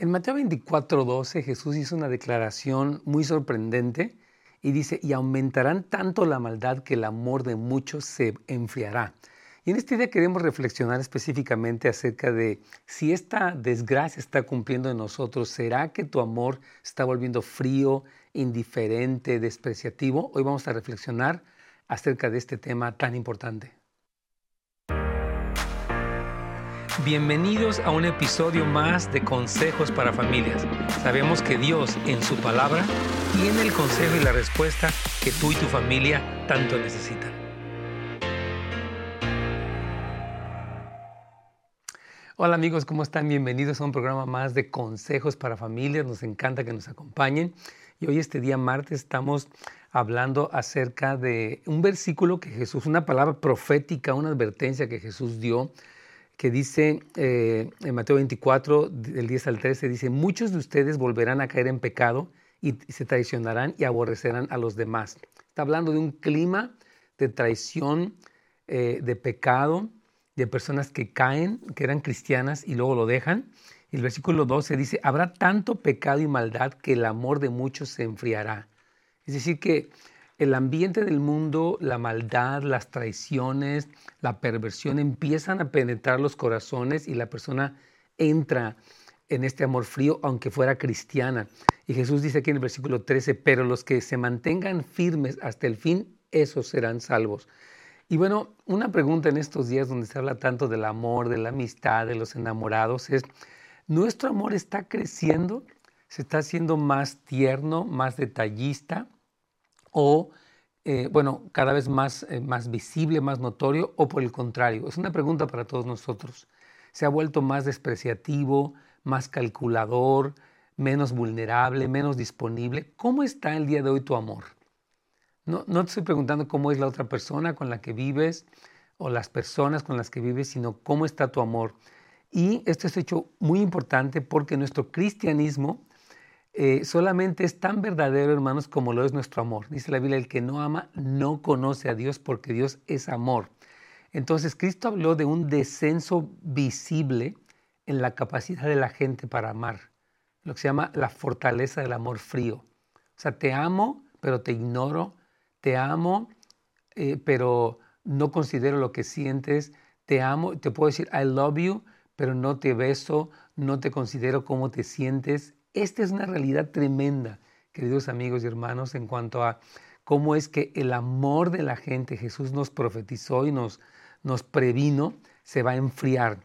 En Mateo 24, 12 Jesús hizo una declaración muy sorprendente y dice, y aumentarán tanto la maldad que el amor de muchos se enfriará. Y en este día queremos reflexionar específicamente acerca de si esta desgracia está cumpliendo en nosotros, ¿será que tu amor está volviendo frío, indiferente, despreciativo? Hoy vamos a reflexionar acerca de este tema tan importante. Bienvenidos a un episodio más de Consejos para Familias. Sabemos que Dios en su palabra tiene el consejo y la respuesta que tú y tu familia tanto necesitan. Hola amigos, ¿cómo están? Bienvenidos a un programa más de Consejos para Familias. Nos encanta que nos acompañen. Y hoy este día martes estamos hablando acerca de un versículo que Jesús, una palabra profética, una advertencia que Jesús dio que dice eh, en Mateo 24, del 10 al 13, dice, muchos de ustedes volverán a caer en pecado y se traicionarán y aborrecerán a los demás. Está hablando de un clima de traición, eh, de pecado, de personas que caen, que eran cristianas y luego lo dejan. El versículo 12 dice, habrá tanto pecado y maldad que el amor de muchos se enfriará. Es decir, que el ambiente del mundo, la maldad, las traiciones, la perversión empiezan a penetrar los corazones y la persona entra en este amor frío, aunque fuera cristiana. Y Jesús dice aquí en el versículo 13, pero los que se mantengan firmes hasta el fin, esos serán salvos. Y bueno, una pregunta en estos días donde se habla tanto del amor, de la amistad, de los enamorados, es, ¿nuestro amor está creciendo? ¿Se está haciendo más tierno, más detallista? O, eh, bueno, cada vez más, eh, más visible, más notorio, o por el contrario? Es una pregunta para todos nosotros. ¿Se ha vuelto más despreciativo, más calculador, menos vulnerable, menos disponible? ¿Cómo está el día de hoy tu amor? No, no te estoy preguntando cómo es la otra persona con la que vives o las personas con las que vives, sino cómo está tu amor. Y esto es hecho muy importante porque nuestro cristianismo eh, solamente es tan verdadero, hermanos, como lo es nuestro amor. Dice la Biblia, el que no ama no conoce a Dios porque Dios es amor. Entonces, Cristo habló de un descenso visible en la capacidad de la gente para amar, lo que se llama la fortaleza del amor frío. O sea, te amo, pero te ignoro, te amo, eh, pero no considero lo que sientes, te amo, te puedo decir I love you, pero no te beso, no te considero cómo te sientes, esta es una realidad tremenda, queridos amigos y hermanos, en cuanto a cómo es que el amor de la gente, Jesús nos profetizó y nos, nos previno, se va a enfriar.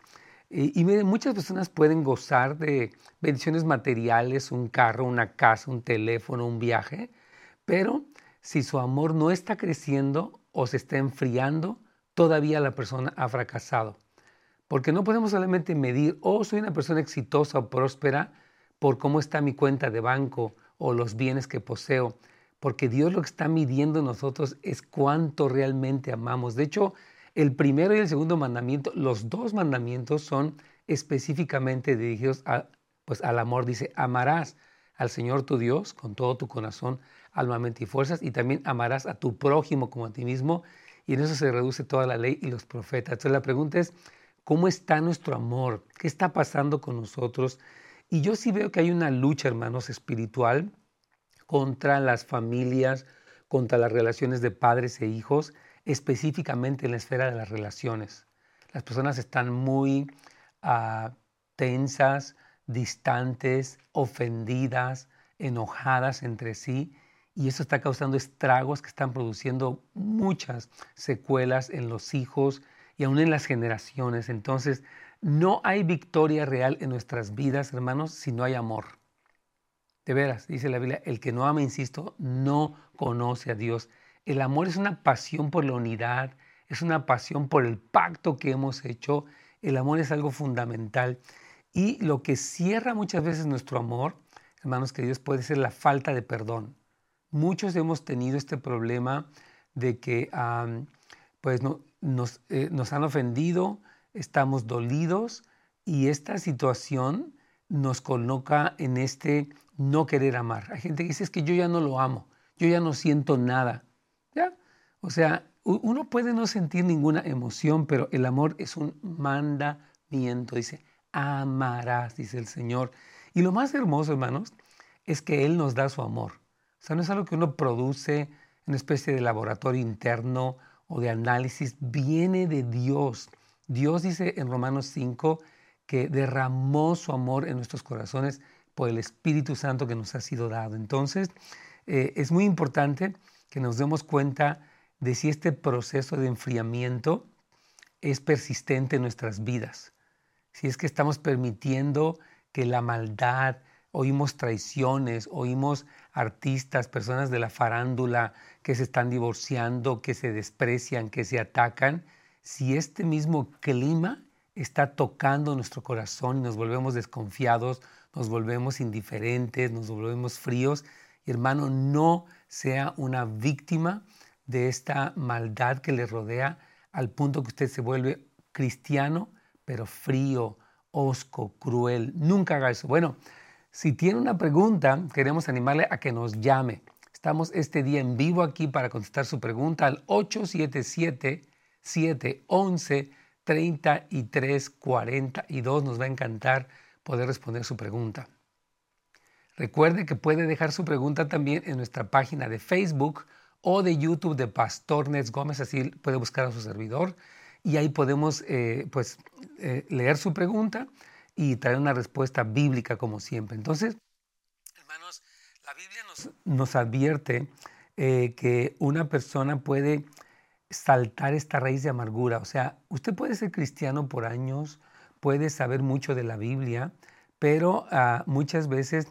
Y, muchas personas pueden gozar de bendiciones materiales, un carro, una casa, un teléfono, un viaje, pero si su amor no está creciendo o se está enfriando, todavía la persona ha fracasado. Porque no podemos solamente medir, oh, soy una persona exitosa o próspera, por cómo está mi cuenta de banco o los bienes que poseo, porque Dios lo que está midiendo en nosotros es cuánto realmente amamos. De hecho, el primero y el segundo mandamiento, los dos mandamientos son específicamente dirigidos pues, al amor. Dice, amarás al Señor tu Dios con todo tu corazón, alma, mente y fuerzas, y también amarás a tu prójimo como a ti mismo. Y en eso se reduce toda la ley y los profetas. Entonces la pregunta es, ¿cómo está nuestro amor? ¿Qué está pasando con nosotros? Y yo sí veo que hay una lucha, hermanos, espiritual contra las familias, contra las relaciones de padres e hijos, específicamente en la esfera de las relaciones. Las personas están muy ah, tensas, distantes, ofendidas, enojadas entre sí, y eso está causando estragos que están produciendo muchas secuelas en los hijos y aún en las generaciones. Entonces, no hay victoria real en nuestras vidas, hermanos, si no hay amor. De veras, dice la Biblia, el que no ama, insisto, no conoce a Dios. El amor es una pasión por la unidad, es una pasión por el pacto que hemos hecho. El amor es algo fundamental. Y lo que cierra muchas veces nuestro amor, hermanos queridos, puede ser la falta de perdón. Muchos hemos tenido este problema de que pues no, nos, eh, nos han ofendido, estamos dolidos y esta situación nos coloca en este no querer amar. Hay gente que dice es que yo ya no lo amo, yo ya no siento nada. ¿Ya? O sea, uno puede no sentir ninguna emoción, pero el amor es un mandamiento. Dice, amarás, dice el Señor. Y lo más hermoso, hermanos, es que Él nos da su amor. O sea, no es algo que uno produce en una especie de laboratorio interno o de análisis, viene de Dios. Dios dice en Romanos 5 que derramó su amor en nuestros corazones por el Espíritu Santo que nos ha sido dado. Entonces, eh, es muy importante que nos demos cuenta de si este proceso de enfriamiento es persistente en nuestras vidas. Si es que estamos permitiendo que la maldad, oímos traiciones, oímos artistas, personas de la farándula que se están divorciando, que se desprecian, que se atacan, si este mismo clima está tocando nuestro corazón y nos volvemos desconfiados, nos volvemos indiferentes, nos volvemos fríos, hermano, no sea una víctima de esta maldad que le rodea al punto que usted se vuelve cristiano, pero frío, osco, cruel. Nunca haga eso. Bueno, si tiene una pregunta, queremos animarle a que nos llame. Estamos este día en vivo aquí para contestar su pregunta al 877-711-3342. Nos va a encantar poder responder su pregunta. Recuerde que puede dejar su pregunta también en nuestra página de Facebook o de YouTube de Pastor Nets Gómez, así puede buscar a su servidor y ahí podemos eh, pues, eh, leer su pregunta y traer una respuesta bíblica como siempre. Entonces, hermanos, la Biblia nos, advierte eh, que una persona puede saltar esta raíz de amargura. O sea, usted puede ser cristiano por años, puede saber mucho de la Biblia, pero ah, muchas veces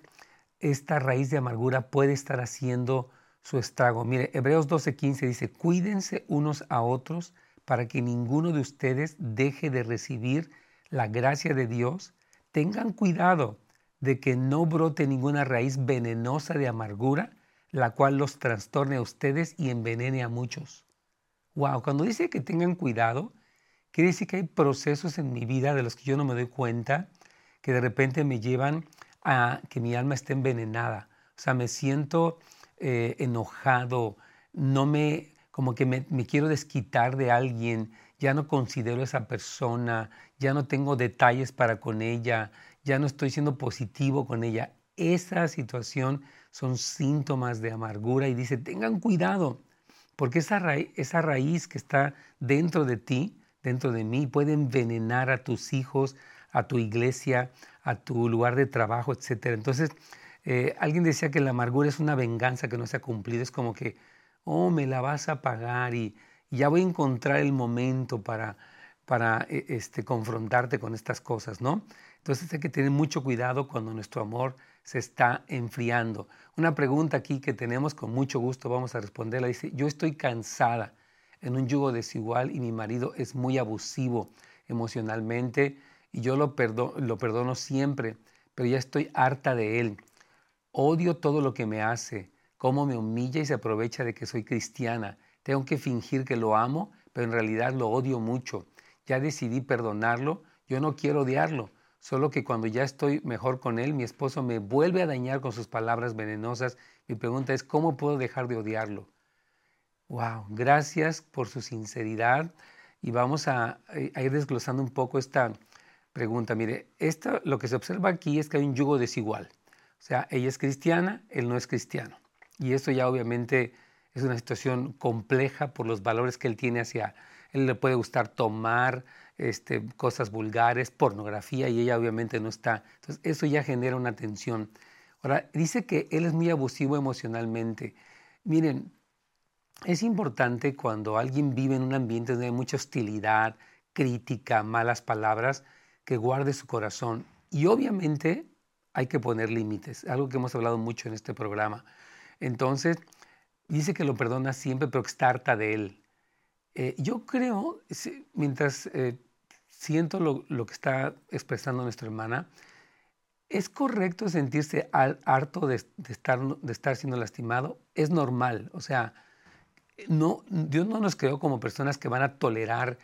esta raíz de amargura puede estar haciendo su estrago. Mire, Hebreos 12:15 dice, cuídense unos a otros para que ninguno de ustedes deje de recibir la gracia de Dios. Tengan cuidado de que no brote ninguna raíz venenosa de amargura, la cual los trastorne a ustedes y envenene a muchos. Wow, cuando dice que tengan cuidado, quiere decir que hay procesos en mi vida de los que yo no me doy cuenta, que de repente me llevan a que mi alma esté envenenada. O sea, me siento eh, enojado, no me, como que me, me, quiero desquitar de alguien, ya no considero a esa persona, ya no tengo detalles para con ella, ya no estoy siendo positivo con ella. Esa situación son síntomas de amargura y dice, tengan cuidado, porque esa raíz, que está dentro de ti, dentro de mí, puede envenenar a tus hijos, a tu iglesia, a tu lugar de trabajo, etc. Entonces, eh, alguien decía que la amargura es una venganza que no se ha cumplido, es como que, oh, me la vas a pagar y, ya voy a encontrar el momento para, para e, este, confrontarte con estas cosas, ¿no? Entonces hay que tener mucho cuidado cuando nuestro amor se está enfriando. Una pregunta aquí que tenemos con mucho gusto, vamos a responderla, dice, yo estoy cansada en un yugo desigual y mi marido es muy abusivo emocionalmente y yo lo, lo perdono siempre, pero ya estoy harta de él. Odio todo lo que me hace, cómo me humilla y se aprovecha de que soy cristiana. Tengo que fingir que lo amo, pero en realidad lo odio mucho. Ya decidí perdonarlo, yo no quiero odiarlo, solo que cuando ya estoy mejor con él, mi esposo me vuelve a dañar con sus palabras venenosas. Mi pregunta es, ¿cómo puedo dejar de odiarlo? Wow, gracias por su sinceridad y vamos a, a ir desglosando un poco esta, pregunta, mire, esto, lo que se observa aquí es que hay un yugo desigual. O sea, ella es cristiana, él no es cristiano. Y esto ya obviamente es una situación compleja por los valores que él tiene hacia, él le puede gustar tomar este, cosas vulgares, pornografía, y ella obviamente no está. Entonces, eso ya genera una tensión. Ahora, dice que él es muy abusivo emocionalmente. Miren, es importante cuando alguien vive en un ambiente donde hay mucha hostilidad, crítica, malas palabras, que guarde su corazón. Y obviamente hay que poner límites, algo que hemos hablado mucho en este programa. Entonces, dice que lo perdona siempre, pero que está harta de él. Eh, yo creo, mientras eh, siento lo, que está expresando nuestra hermana, ¿es correcto sentirse harto de, estar, de estar siendo lastimado? Es normal, o sea, no, Dios no nos creó como personas que van a tolerar,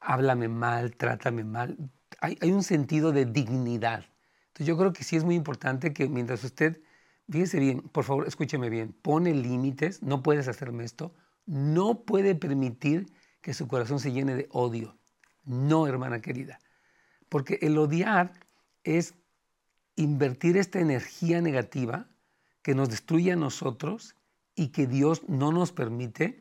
háblame mal, trátame mal hay, un sentido de dignidad. Entonces yo creo que sí es muy importante que mientras usted, fíjese bien, por favor, escúcheme bien, pone límites, no puedes hacerme esto, no puede permitir que su corazón se llene de odio. No, hermana querida. Porque el odiar es invertir esta energía negativa que nos destruye a nosotros y que Dios no nos permite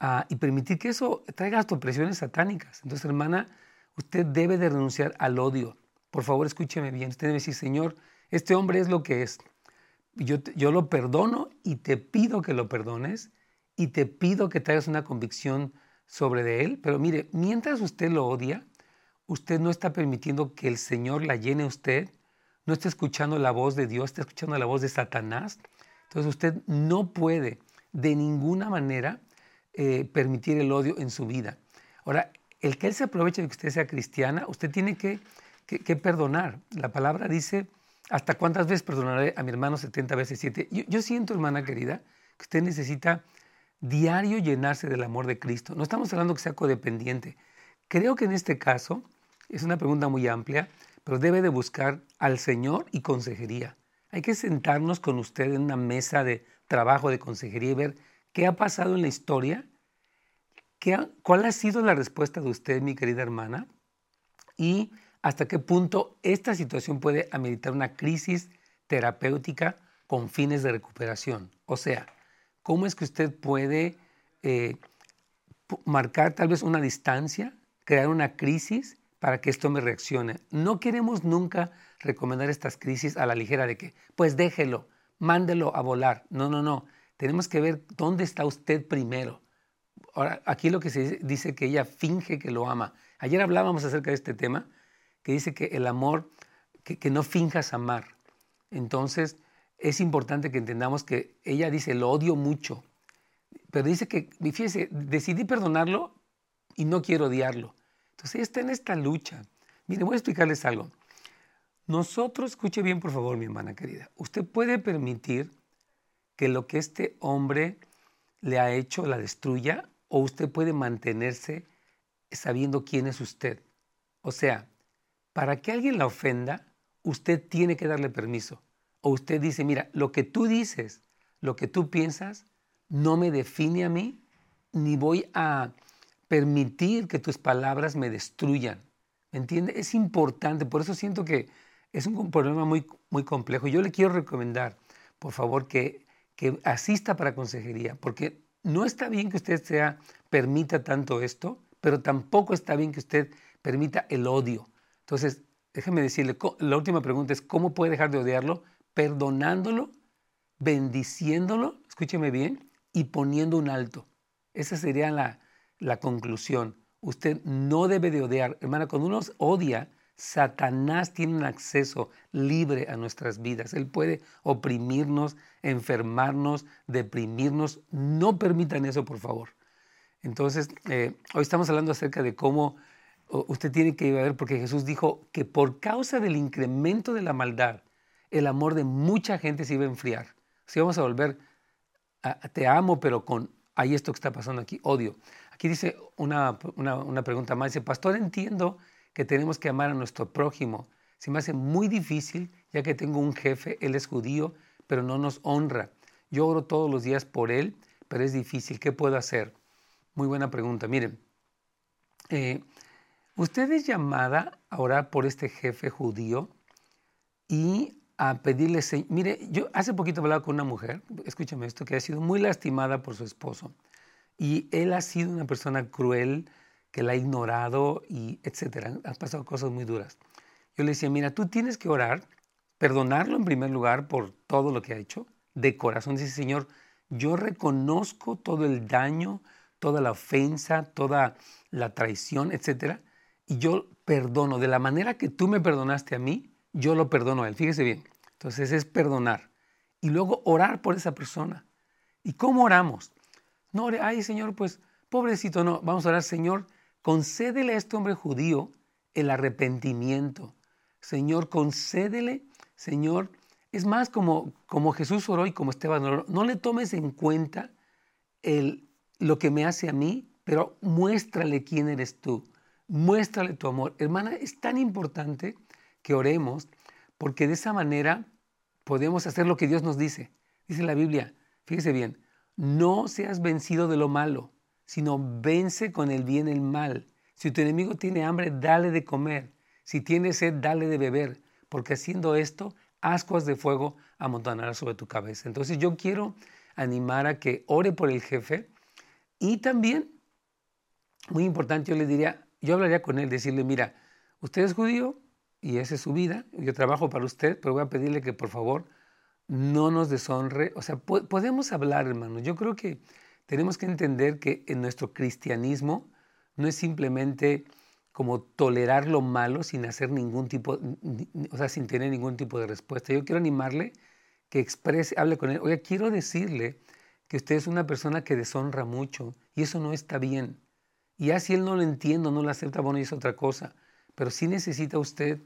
ah, y permitir que eso traiga hasta presiones satánicas. Entonces, hermana, usted debe de renunciar al odio. Por favor, escúcheme bien. Usted debe decir, Señor, este hombre es lo que es. Yo, yo lo perdono y te pido que lo perdones y te pido que traigas una convicción sobre de él. Pero mire, mientras usted lo odia, usted no está permitiendo que el Señor la llene a usted, no está escuchando la voz de Dios, está escuchando la voz de Satanás. Entonces usted no puede de ninguna manera eh, permitir el odio en su vida. Ahora, el que Él se aproveche de que usted sea cristiana, usted tiene que, perdonar. La palabra dice, ¿hasta cuántas veces perdonaré a mi hermano 70 veces 7? Yo, yo siento, hermana querida, que usted necesita diario llenarse del amor de Cristo. No estamos hablando que sea codependiente. Creo que en este caso es una pregunta muy amplia, pero debe de buscar al Señor y consejería. Hay que sentarnos con usted en una mesa de trabajo de consejería y ver qué ha pasado en la historia, qué cuál ha sido la respuesta de usted, mi querida hermana, y hasta qué punto esta situación puede ameritar una crisis terapéutica con fines de recuperación. O sea, cómo es que usted puede eh, marcar tal vez una distancia, crear una crisis para que esto me reaccione. No queremos nunca recomendar estas crisis a la ligera de que, pues déjelo, mándelo a volar. No, no, no. Tenemos que ver dónde está usted primero. Ahora, aquí lo que se dice que ella finge que lo ama. Ayer hablábamos acerca de este tema, que dice que el amor, que, que no finjas amar. Entonces, es importante que entendamos que ella dice, lo odio mucho, pero dice que, fíjese, decidí perdonarlo y no quiero odiarlo. Entonces está en esta lucha. Mire, voy a explicarles algo. Nosotros, escuche bien por favor, mi hermana querida, usted puede permitir que lo que este hombre le ha hecho la destruya o usted puede mantenerse sabiendo quién es usted. O sea, para que alguien la ofenda, usted tiene que darle permiso. O usted dice, mira, lo que tú dices, lo que tú piensas, no me define a mí, ni voy a permitir que tus palabras me destruyan. ¿Me entiende? Es importante, por eso siento que es un problema muy, muy complejo. Yo le quiero recomendar, por favor, que, que asista para consejería, porque no está bien que usted sea, permita tanto esto, pero tampoco está bien que usted permita el odio. Entonces, déjeme decirle, la última pregunta es, ¿cómo puede dejar de odiarlo? Perdonándolo, bendiciéndolo, escúcheme bien, y poniendo un alto. Esa sería la, la conclusión. Usted no debe de odiar. Hermana, cuando uno odia, Satanás tiene un acceso libre a nuestras vidas. Él puede oprimirnos, enfermarnos, deprimirnos. No permitan eso, por favor. Entonces, eh, hoy estamos hablando acerca de cómo usted tiene que ver, porque Jesús dijo que por causa del incremento de la maldad, el amor de mucha gente se iba a enfriar. Si vamos a volver, a, te amo, pero con, ahí esto que está pasando aquí, odio. Aquí dice una, pregunta más, dice, pastor, entiendo que tenemos que amar a nuestro prójimo. Se me hace muy difícil ya que tengo un jefe, él es judío, pero no nos honra. Yo oro todos los días por él, pero es difícil. ¿Qué puedo hacer? Muy buena pregunta. Miren, eh, usted es llamada a orar por este jefe judío y a pedirle, mire, yo hace poquito hablaba con una mujer, escúchame esto, que ha sido muy lastimada por su esposo. Y él ha sido una persona cruel, que la ha ignorado y etcétera. Han pasado cosas muy duras. Yo le decía, mira, tú tienes que orar, perdonarlo en primer lugar por todo lo que ha hecho, de corazón. Dice, Señor, yo reconozco todo el daño, toda la ofensa, toda la traición, etcétera, y yo perdono. De la manera que tú me perdonaste a mí, yo lo perdono a él. Fíjese bien. Entonces es perdonar. Y luego orar por esa persona. ¿Y cómo oramos? No ay Señor, pues pobrecito, no. Vamos a orar, Señor, concédele a este hombre judío el arrepentimiento. Señor, concédele, Señor. Es más como, como Jesús oró y como Esteban oró. No le tomes en cuenta el, lo que me hace a mí, pero muéstrale quién eres tú. Muéstrale tu amor. Hermana, es tan importante que oremos porque de esa manera podemos hacer lo que Dios nos dice. Dice la Biblia, fíjese bien, no seas vencido de lo malo, sino vence con el bien el mal. Si tu enemigo tiene hambre, dale de comer. Si tiene sed, dale de beber, porque haciendo esto ascuas de fuego amontonarás sobre tu cabeza. Entonces yo quiero animar a que ore por el jefe y también, muy importante, yo le diría, yo hablaría con él, decirle, mira, usted es judío y esa es su vida, yo trabajo para usted, pero voy a pedirle que por favor no nos deshonre. O sea, podemos hablar, hermano. Yo creo que tenemos que entender que en nuestro cristianismo no es simplemente como tolerar lo malo sin hacer ningún tipo, o sea, sin tener ningún tipo de respuesta. Yo quiero animarle que exprese, hable con él. Oye, quiero decirle que usted es una persona que deshonra mucho y eso no está bien. Y así él no lo entiende, no lo acepta, bueno, y es otra cosa. Pero sí necesita usted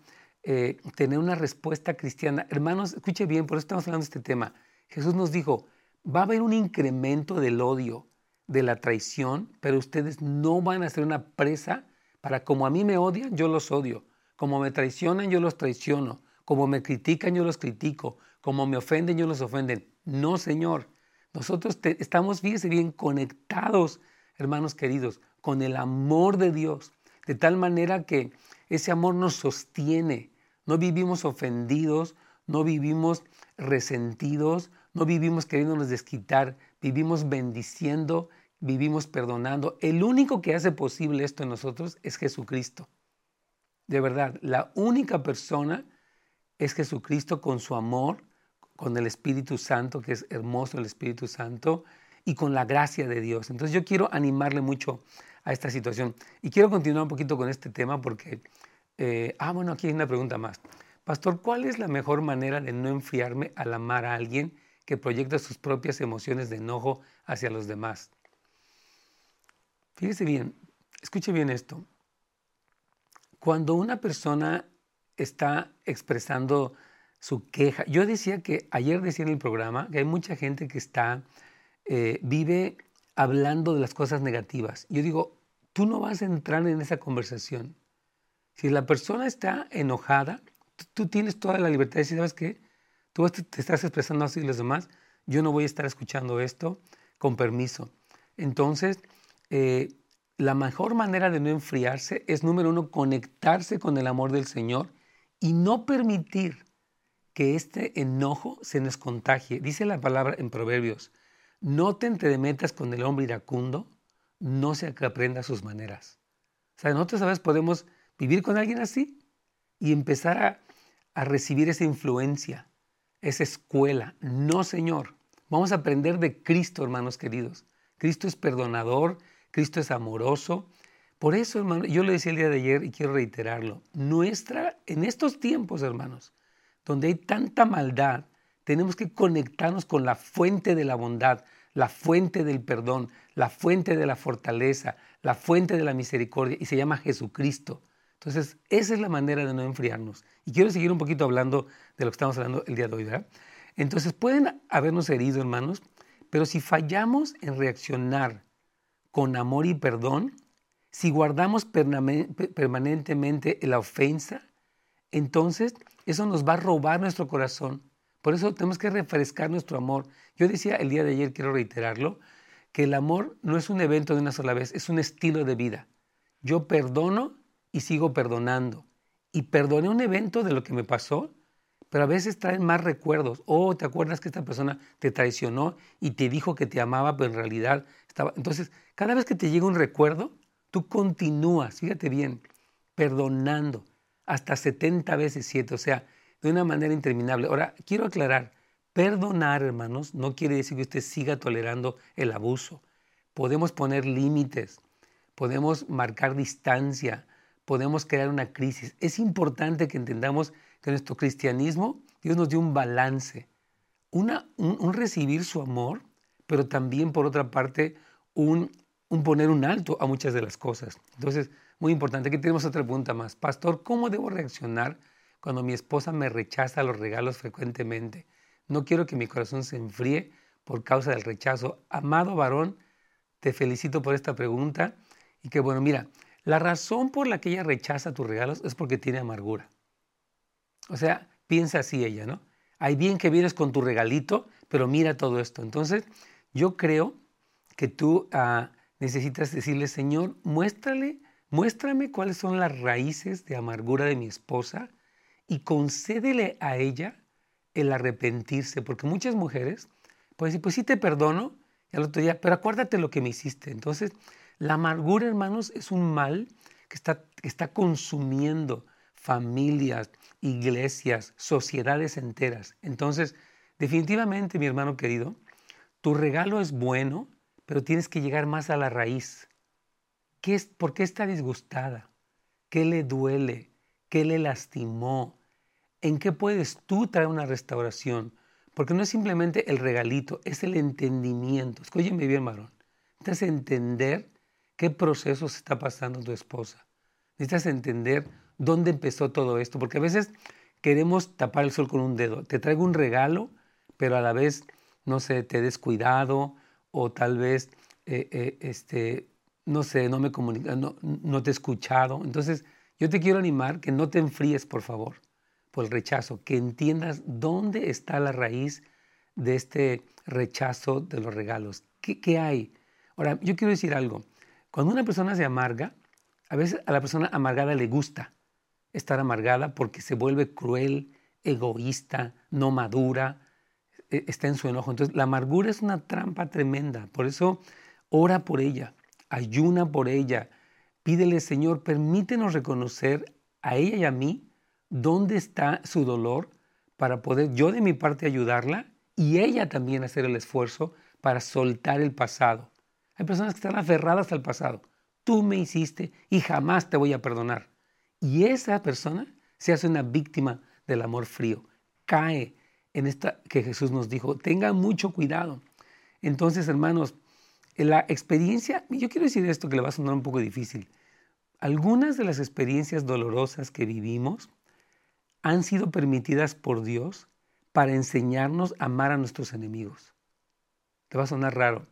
eh, tener una respuesta cristiana. Hermanos, escuche bien, por eso estamos hablando de este tema. Jesús nos dijo, va a haber un incremento del odio, de la traición, pero ustedes no van a ser una presa para como a mí me odian, yo los odio. Como me traicionan, yo los traiciono. Como me critican, yo los critico. Como me ofenden, yo los ofenden. No, Señor. Nosotros estamos, fíjese bien, conectados, hermanos queridos, con el amor de Dios. De tal manera que ese amor nos sostiene. No vivimos ofendidos, no vivimos resentidos, no vivimos queriéndonos desquitar, vivimos bendiciendo, vivimos perdonando. El único que hace posible esto en nosotros es Jesucristo. De verdad, la única persona es Jesucristo con su amor, con el Espíritu Santo, que es hermoso el Espíritu Santo, y con la gracia de Dios. Entonces yo quiero animarle mucho a esta situación. Y quiero continuar un poquito con este tema porque, eh, ah, bueno, aquí hay una pregunta más. Pastor, ¿cuál es la mejor manera de no enfriarme al amar a alguien que proyecta sus propias emociones de enojo hacia los demás? Fíjese bien, escuche bien esto. Cuando una persona está expresando su queja, yo decía que ayer decía en el programa que hay mucha gente que está, eh, vive hablando de las cosas negativas. Yo digo, tú no vas a entrar en esa conversación. Si la persona está enojada, tú, tienes toda la libertad de decir, ¿sabes qué? Tú te, estás expresando así y los demás, yo no voy a estar escuchando esto con permiso. Entonces, eh, la mejor manera de no enfriarse es, número uno, conectarse con el amor del Señor y no permitir que este enojo se nos contagie. Dice la palabra en Proverbios, no te entremetas con el hombre iracundo, no que aprenda sus maneras. O sea, nosotros a veces podemos vivir con alguien así y empezar a, a recibir esa influencia, esa escuela. No, Señor. Vamos a aprender de Cristo, hermanos queridos. Cristo es perdonador, Cristo es amoroso. Por eso, hermano, yo le decía el día de ayer y quiero reiterarlo. Nuestra, en estos tiempos, hermanos, donde hay tanta maldad, tenemos que conectarnos con la fuente de la bondad, la fuente del perdón, la fuente de la fortaleza, la fuente de la misericordia, y se llama Jesucristo. Entonces, esa es la manera de no enfriarnos. Y quiero seguir un poquito hablando de lo que estamos hablando el día de hoy, ¿verdad? Entonces, pueden habernos herido, hermanos, pero si fallamos en reaccionar con amor y perdón, si guardamos permanentemente la ofensa, entonces eso nos va a robar nuestro corazón por eso tenemos que refrescar nuestro amor. Yo decía el día de ayer, quiero reiterarlo, que el amor no es un evento de una sola vez, es un estilo de vida. Yo perdono y sigo perdonando. Y perdoné un evento de lo que me pasó, pero a veces traen más recuerdos. Oh, ¿te acuerdas que esta persona te traicionó y te dijo que te amaba, pero en realidad estaba... Entonces, cada vez que te llega un recuerdo, tú continúas, fíjate bien, perdonando hasta 70 veces 7. O sea, de una manera interminable. Ahora, quiero aclarar, perdonar, hermanos, no quiere decir que usted siga tolerando el abuso. Podemos poner límites, podemos marcar distancia, podemos crear una crisis. Es importante que entendamos que nuestro cristianismo Dios nos dio un balance, una, un, recibir su amor, pero también por otra parte un, un poner un alto a muchas de las cosas. Entonces, muy importante. Aquí tenemos otra pregunta más. Pastor, ¿cómo debo reaccionar cuando mi esposa me rechaza los regalos frecuentemente. No quiero que mi corazón se enfríe por causa del rechazo. Amado varón, te felicito por esta pregunta y que bueno, mira, la razón por la que ella rechaza tus regalos es porque tiene amargura. O sea, piensa así ella, ¿no? Hay bien que vienes con tu regalito, pero mira todo esto. Entonces, yo creo que tú ah, necesitas decirle, Señor, muéstrale, muéstrame cuáles son las raíces de amargura de mi esposa y concédele a ella el arrepentirse, porque muchas mujeres pueden decir, pues sí te perdono, y al otro día, pero acuérdate lo que me hiciste. Entonces, la amargura, hermanos, es un mal que está, que está consumiendo familias, iglesias, sociedades enteras. Entonces, definitivamente, mi hermano querido, tu regalo es bueno, pero tienes que llegar más a la raíz. ¿Qué es, ¿Por qué está disgustada? ¿Qué le duele? ¿Qué le lastimó? ¿En qué puedes tú traer una restauración? Porque no es simplemente el regalito, es el entendimiento. Escúcheme bien, varón. Necesitas entender qué proceso se está pasando tu esposa. Necesitas entender dónde empezó todo esto, porque a veces queremos tapar el sol con un dedo. Te traigo un regalo, pero a la vez, no sé, te he descuidado o tal vez, eh, eh, este, no sé, no me comunica, no, no te he escuchado. Entonces, yo te quiero animar que no te enfríes, por favor por el rechazo, que entiendas dónde está la raíz de este rechazo de los regalos. ¿Qué, hay? Ahora, yo quiero decir algo. Cuando una persona se amarga, a veces a la persona amargada le gusta estar amargada porque se vuelve cruel, egoísta, no madura, e, está en su enojo. Entonces, la amargura es una trampa tremenda. Por eso, ora por ella, ayuna por ella, pídele, Señor, permítenos reconocer a ella y a mí dónde está su dolor para poder yo de mi parte ayudarla y ella también hacer el esfuerzo para soltar el pasado. Hay personas que están aferradas al pasado. Tú me hiciste y jamás te voy a perdonar. Y esa persona se hace una víctima del amor frío. Cae en esta que Jesús nos dijo. Tenga mucho cuidado. Entonces, hermanos, la experiencia, yo quiero decir esto que le va a sonar un poco difícil. Algunas de las experiencias dolorosas que vivimos han sido permitidas por Dios para enseñarnos a amar a nuestros enemigos. Te va a sonar raro,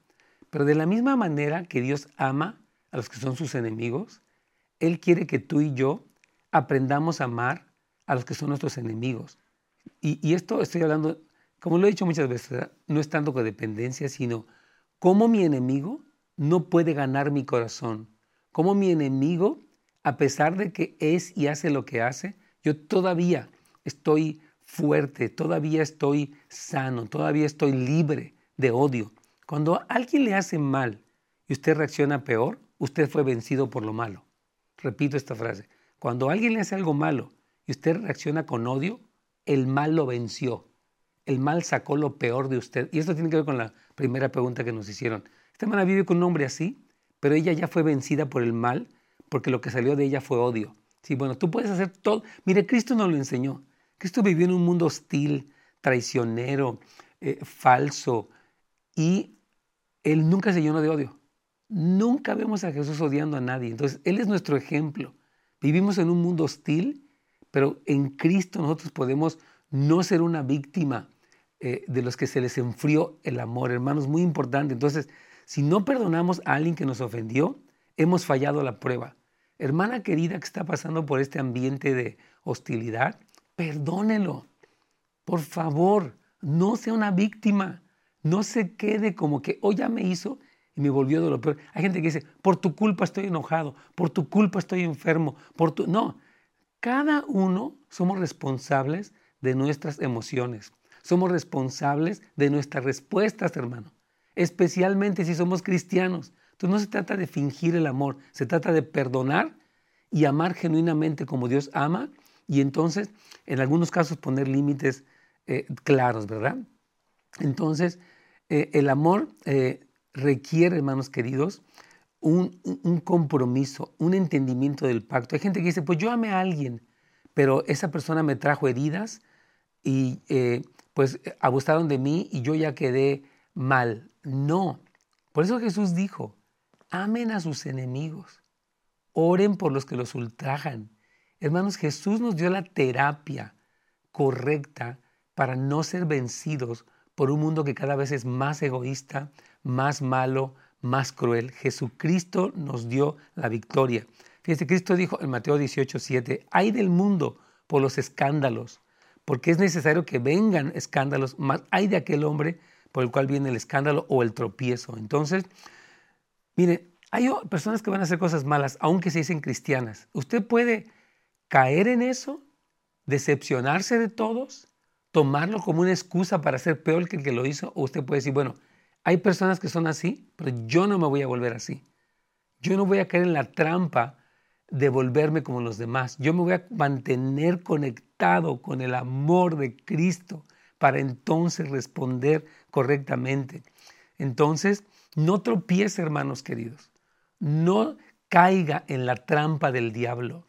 pero de la misma manera que Dios ama a los que son sus enemigos, Él quiere que tú y yo aprendamos a amar a los que son nuestros enemigos. Y, esto estoy hablando, como lo he dicho muchas veces, no es tanto codependencia, sino cómo mi enemigo no puede ganar mi corazón, cómo mi enemigo, a pesar de que es y hace lo que hace, yo todavía estoy fuerte, todavía estoy sano, todavía estoy libre de odio. Cuando alguien le hace mal y usted reacciona peor, usted fue vencido por lo malo. Repito esta frase. Cuando alguien le hace algo malo y usted reacciona con odio, el mal lo venció. El mal sacó lo peor de usted. Y esto tiene que ver con la primera pregunta que nos hicieron. Esta hermana vive con un hombre así, pero ella ya fue vencida por el mal porque lo que salió de ella fue odio. Sí, bueno, tú puedes hacer todo. Mire, Cristo nos lo enseñó. Cristo vivió en un mundo hostil, traicionero, eh, falso, y Él nunca se llenó de odio. Nunca vemos a Jesús odiando a nadie. Entonces, Él es nuestro ejemplo. Vivimos en un mundo hostil, pero en Cristo nosotros podemos no ser una víctima eh, de los que se les enfrió el amor, hermanos, muy importante. Entonces, si no perdonamos a alguien que nos ofendió, hemos fallado la prueba. Hermana querida que está pasando por este ambiente de hostilidad, perdónelo. Por favor, no sea una víctima. No se quede como que, hoy ya me hizo y me volvió de lo peor. Hay gente que dice, por tu culpa estoy enojado, por tu culpa estoy enfermo, por tu... No, cada uno somos responsables de nuestras emociones. Somos responsables de nuestras respuestas, hermano. Especialmente si somos cristianos. Entonces no se trata de fingir el amor, se trata de perdonar y amar genuinamente como Dios ama y entonces en algunos casos poner límites eh, claros, ¿verdad? Entonces eh, el amor eh, requiere, hermanos queridos, un, un, compromiso, un entendimiento del pacto. Hay gente que dice, pues yo amé a alguien, pero esa persona me trajo heridas y pues abusaron de mí y yo ya quedé mal. No. Por eso Jesús dijo, amen a sus enemigos, oren por los que los ultrajan. Hermanos, Jesús nos dio la terapia correcta para no ser vencidos por un mundo que cada vez es más egoísta, más malo, más cruel. Jesucristo nos dio la victoria. Fíjense, Cristo dijo en Mateo 18, 7, hay del mundo por los escándalos, porque es necesario que vengan escándalos, más hay de aquel hombre por el cual viene el escándalo o el tropiezo. Entonces, Mire, hay personas que van a hacer cosas malas, aunque se dicen cristianas. Usted puede caer en eso, decepcionarse de todos, tomarlo como una excusa para ser peor que el que lo hizo, o usted puede decir, bueno, hay personas que son así, pero yo no me voy a volver así. Yo no voy a caer en la trampa de volverme como los demás. Yo me voy a mantener conectado con el amor de Cristo para entonces responder correctamente. Entonces, no tropiece, hermanos queridos. No caiga en la trampa del diablo.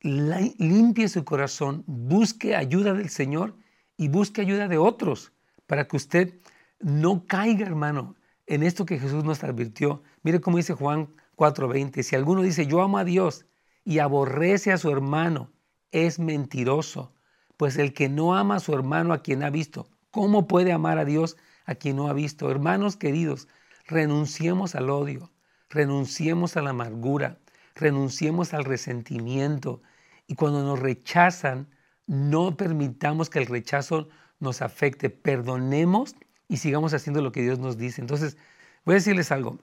limpie su corazón, busque ayuda del Señor y busque ayuda de otros para que usted no caiga, hermano, en esto que Jesús nos advirtió. Mire cómo dice Juan 4:20, si alguno dice yo amo a Dios y aborrece a su hermano, es mentiroso, pues el que no ama a su hermano a quien ha visto, ¿cómo puede amar a Dios a quien no ha visto? Hermanos queridos, renunciemos al odio, renunciemos a la amargura, renunciemos al resentimiento y cuando nos rechazan, no permitamos que el rechazo nos afecte, perdonemos y sigamos haciendo lo que Dios nos dice. Entonces, voy a decirles algo.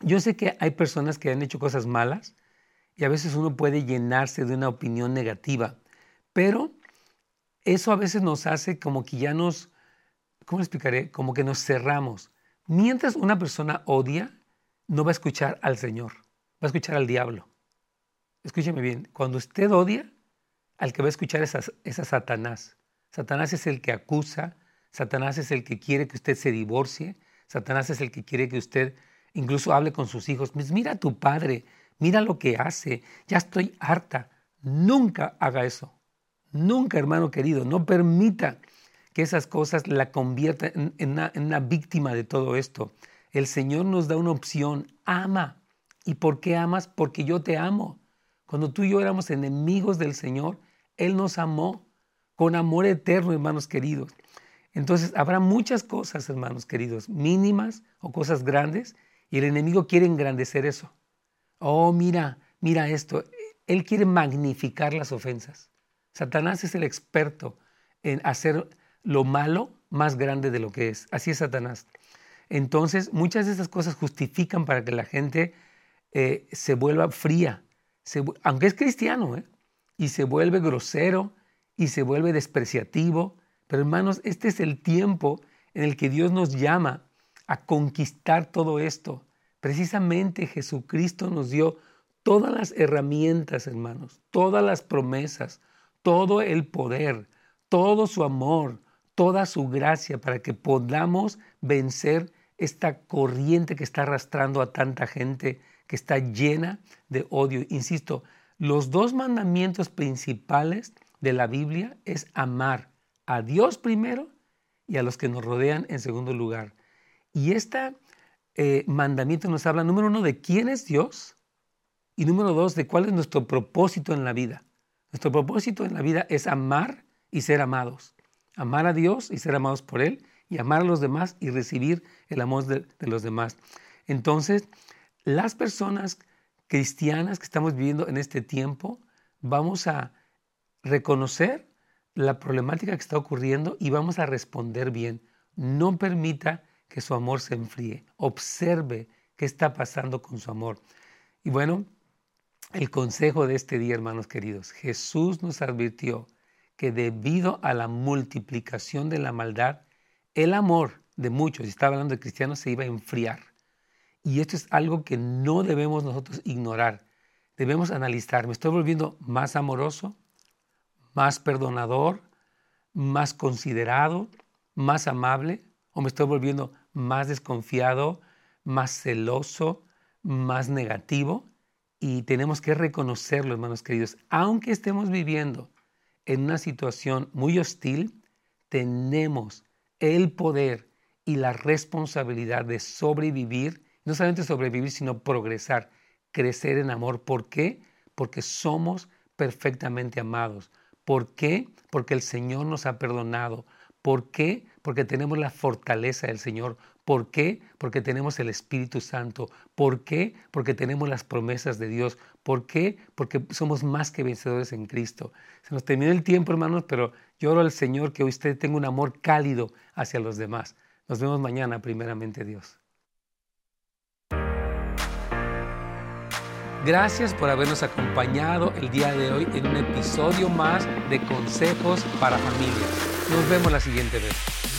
yo sé que hay personas que han hecho cosas malas y a veces uno puede llenarse de una opinión negativa, pero eso a veces nos hace como que ya nos, ¿cómo explicaré? Como que nos cerramos. Mientras una persona odia, no va a escuchar al Señor, va a escuchar al diablo. Escúcheme bien, cuando usted odia, al que va a escuchar es a Satanás. Satanás es el que acusa, Satanás es el que quiere que usted se divorcie. Satanás es el que quiere que usted incluso hable con sus hijos. Pues mira a tu padre, mira lo que hace. Ya estoy harta. Nunca haga eso. Nunca, hermano querido, no permita que esas cosas la conviertan en, una, una víctima de todo esto. El Señor nos da una opción. Ama. ¿Y por qué amas? Porque yo te amo. Cuando tú y yo éramos enemigos del Señor, Él nos amó con amor eterno, hermanos queridos. Entonces, habrá muchas cosas, hermanos queridos, mínimas o cosas grandes, y el enemigo quiere engrandecer eso. Oh, mira, mira esto. Él quiere magnificar las ofensas. Satanás es el experto en hacer lo malo más grande de lo que es. Así es Satanás. Entonces, muchas de esas cosas justifican para que la gente eh, se vuelva fría, aunque es cristiano, ¿eh? y se vuelve grosero, y se vuelve despreciativo, pero hermanos, este es el tiempo en el que Dios nos llama a conquistar todo esto. Precisamente Jesucristo nos dio todas las herramientas, hermanos, todas las promesas, todo el poder, todo su amor, toda su gracia para que podamos vencer esta corriente que está arrastrando a tanta gente, que está llena de odio. Insisto, los dos mandamientos principales de la Biblia es amar a Dios primero y a los que nos rodean en segundo lugar. Y este mandamiento nos habla, número uno, de quién es Dios y número dos, de cuál es nuestro propósito en la vida. Nuestro propósito en la vida es amar y ser amados. Amar a Dios y ser amados por Él y amar a los demás y recibir el amor de, los demás. Entonces, las personas cristianas que estamos viviendo en este tiempo, vamos a reconocer la problemática que está ocurriendo y vamos a responder bien. No permita que su amor se enfríe. Observe qué está pasando con su amor. Y bueno, el consejo de este día, hermanos queridos, Jesús nos advirtió que debido a la multiplicación de la maldad, el amor de muchos, y estaba hablando de cristianos, se iba a enfriar. Y esto es algo que no debemos nosotros ignorar. Debemos analizar, ¿me estoy volviendo más amoroso? más perdonador, más considerado, más amable, o me estoy volviendo más desconfiado, más celoso, más negativo. Y tenemos que reconocerlo, hermanos queridos. Aunque estemos viviendo en una situación muy hostil, tenemos el poder y la responsabilidad de sobrevivir, no solamente sobrevivir, sino progresar, crecer en amor. ¿Por qué? Porque somos perfectamente amados. ¿Por qué? Porque el Señor nos ha perdonado. ¿Por qué? Porque tenemos la fortaleza del Señor. ¿Por qué? Porque tenemos el Espíritu Santo. ¿Por qué? Porque tenemos las promesas de Dios. ¿Por qué? Porque somos más que vencedores en Cristo. Se nos terminó el tiempo, hermanos, pero yo oro al Señor que usted tenga un amor cálido hacia los demás. Nos vemos mañana, primeramente Dios. Gracias por habernos acompañado el día de hoy en un episodio más de consejos para familias. Nos vemos la siguiente vez.